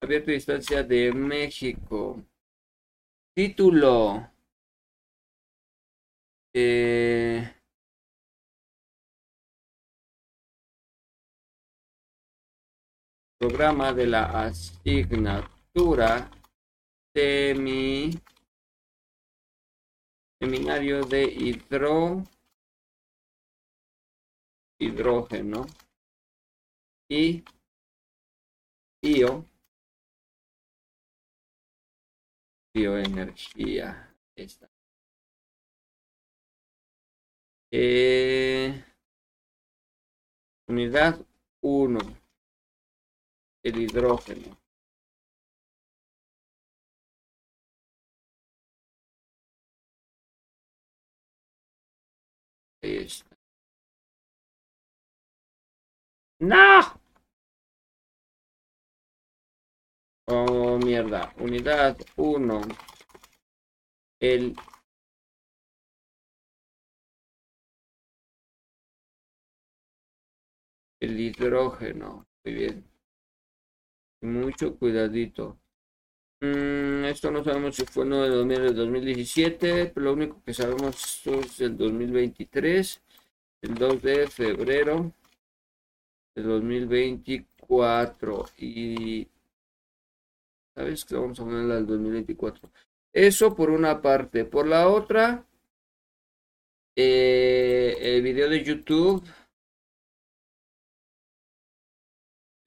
Abierto Distancia de México. Título. Eh, programa de la asignatura semi seminario de hidro hidrógeno y bio bioenergía. Esta eh, unidad 1 el hidrógeno. ¡No! Oh, mierda. Unidad 1. El el hidrógeno. Muy bien. Mucho cuidadito. Mm, esto no sabemos si fue no de 2017, pero lo único que sabemos es el 2023, el 2 de febrero de 2024. Y sabes que vamos a hablar del 2024. Eso por una parte. Por la otra, eh, el video de YouTube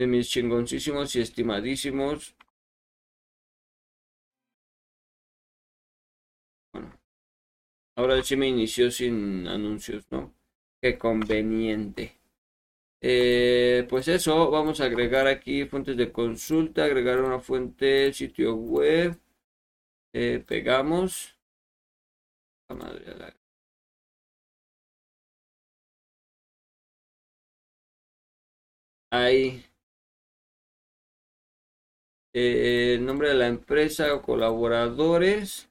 de mis chingoncísimos y estimadísimos. Bueno, ahora sí me inició sin anuncios, ¿no? Qué conveniente. Eh, pues eso, vamos a agregar aquí fuentes de consulta, agregar una fuente, sitio web, eh, pegamos. Ahí eh, el nombre de la empresa o colaboradores.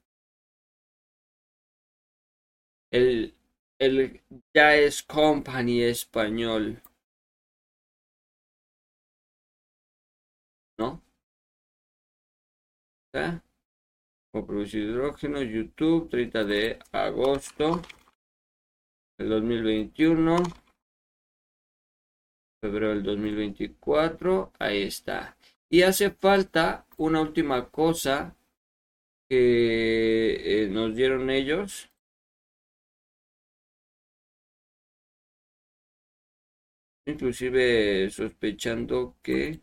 El, el ya es company español. ¿No? ¿Está? Hidrógeno, YouTube, 30 de agosto del 2021. Febrero del 2024. Ahí está. Y hace falta una última cosa que eh, nos dieron ellos. Inclusive sospechando que...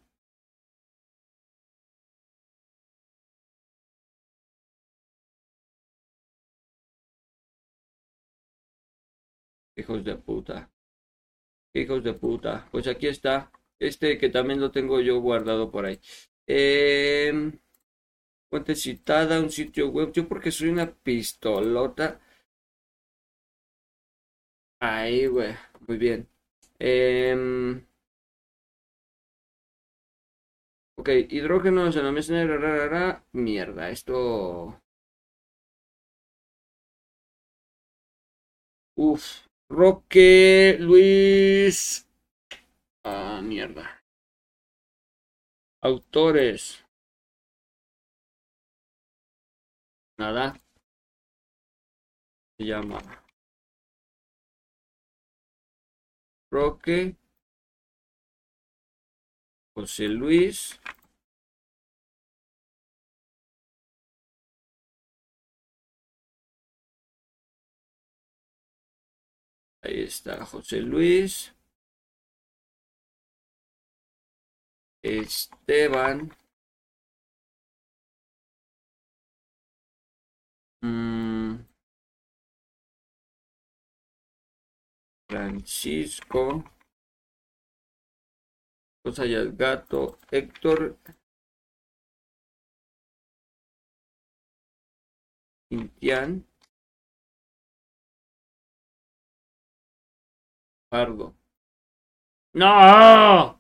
Hijos de puta. Hijos de puta. Pues aquí está. Este que también lo tengo yo guardado por ahí. Eh, fuente citada, un sitio web. Yo porque soy una pistolota. Ahí, güey. Muy bien. Eh, ok, hidrógeno en la mesa negra. Mierda, esto... Uf. Roque, Luis, Mierda. Autores. Nada. Se llama Roque. José Luis. Ahí está José Luis. Esteban. Mm. Francisco. Cosa y el gato. Héctor. Intian. Pardo. ¡No!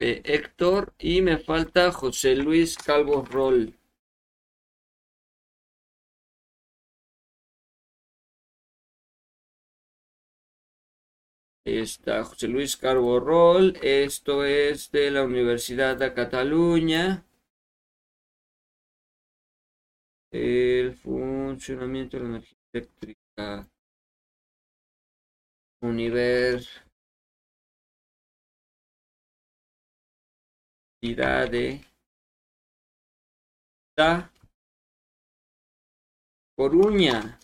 Eh, Héctor y me falta José Luis Calvo Roll. Está José Luis Calvo Roll. Esto es de la Universidad de Cataluña. El funcionamiento de la energía eléctrica. Universidad de La Coruña.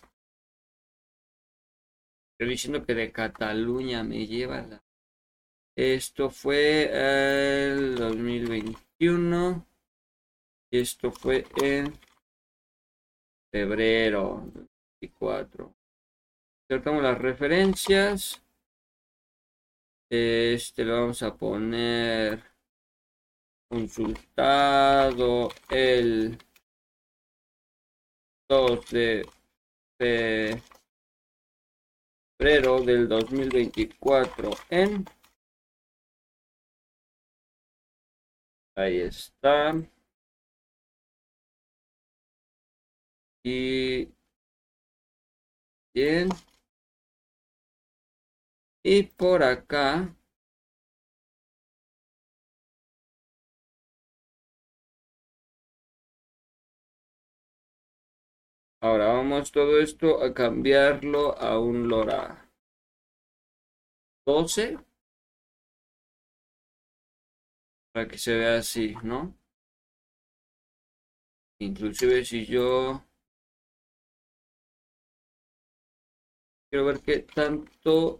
Estoy diciendo que de Cataluña me lleva. Esto fue el 2021. Esto fue en febrero 24. Insertamos las referencias. Este lo vamos a poner consultado el 2 de febrero del 2024 en ahí está. Y bien. Y por acá Ahora vamos todo esto a cambiarlo a un LoRa 12 para que se vea así, ¿no? Inclusive si yo quiero ver qué tanto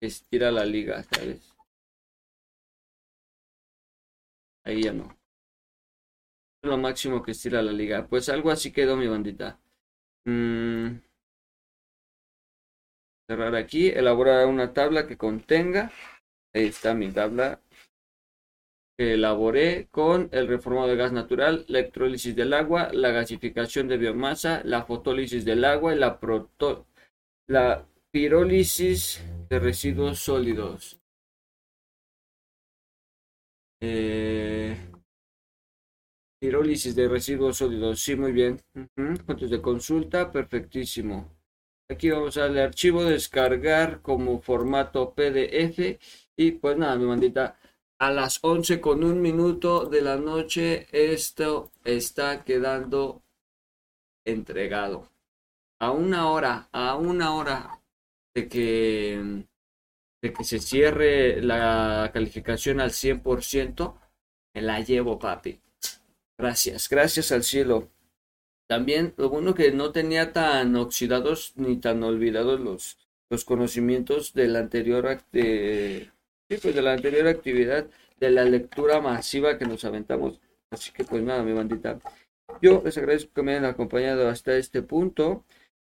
estira la liga, ¿sabes? Ahí ya no lo máximo que estira la liga. Pues algo así quedó mi bandita. Mm. Cerrar aquí, elaborar una tabla que contenga. Ahí está mi tabla. Que elaboré con el reformado de gas natural, la electrólisis del agua, la gasificación de biomasa, la fotólisis del agua y la, proto la pirólisis de residuos sólidos. Eh, Pirólisis de residuos sólidos. Sí, muy bien. Puntos de consulta. Perfectísimo. Aquí vamos a darle archivo, descargar como formato PDF. Y pues nada, mi bandita. A las 11 con un minuto de la noche esto está quedando entregado. A una hora, a una hora de que, de que se cierre la calificación al 100%, me la llevo, papi. Gracias, gracias al cielo. También lo bueno que no tenía tan oxidados ni tan olvidados los, los conocimientos de la anterior de, pues de la anterior actividad de la lectura masiva que nos aventamos. Así que pues nada, mi bandita. Yo les agradezco que me hayan acompañado hasta este punto.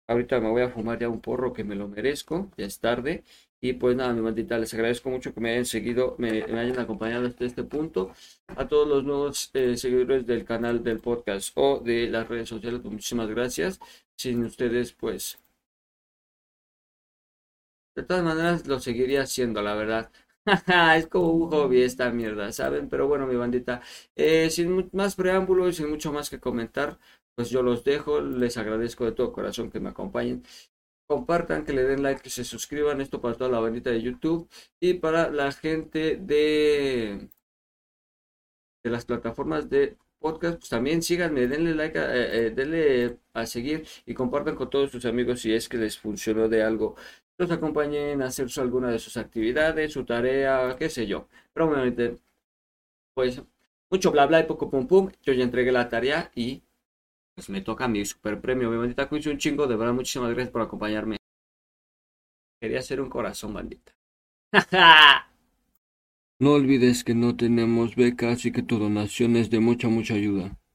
Ahorita me voy a fumar ya un porro que me lo merezco, ya es tarde. Y pues nada, mi maldita, les agradezco mucho que me hayan seguido, me, hayan acompañado hasta este punto. A todos los nuevos eh, seguidores del canal del podcast o de las redes sociales, muchísimas gracias. Sin ustedes, pues. De todas maneras, lo seguiría haciendo, la verdad. es como un hobby esta mierda, ¿saben? Pero bueno, mi bandita, eh, sin más preámbulos y sin mucho más que comentar, pues yo los dejo, les agradezco de todo corazón que me acompañen. Compartan, que le den like, que se suscriban, esto para toda la bandita de YouTube y para la gente de, de las plataformas de podcast, pues también síganme, denle like, eh, eh, denle a seguir y compartan con todos sus amigos si es que les funcionó de algo. Los acompañen a hacer alguna de sus actividades, su tarea, qué sé yo. Pero obviamente, pues mucho bla bla y poco pum pum. Yo ya entregué la tarea y pues me toca mi super premio. Mi bandita cuídense un chingo, de verdad, muchísimas gracias por acompañarme. Quería hacer un corazón, bandita. No olvides que no tenemos becas y que tu donación es de mucha, mucha ayuda.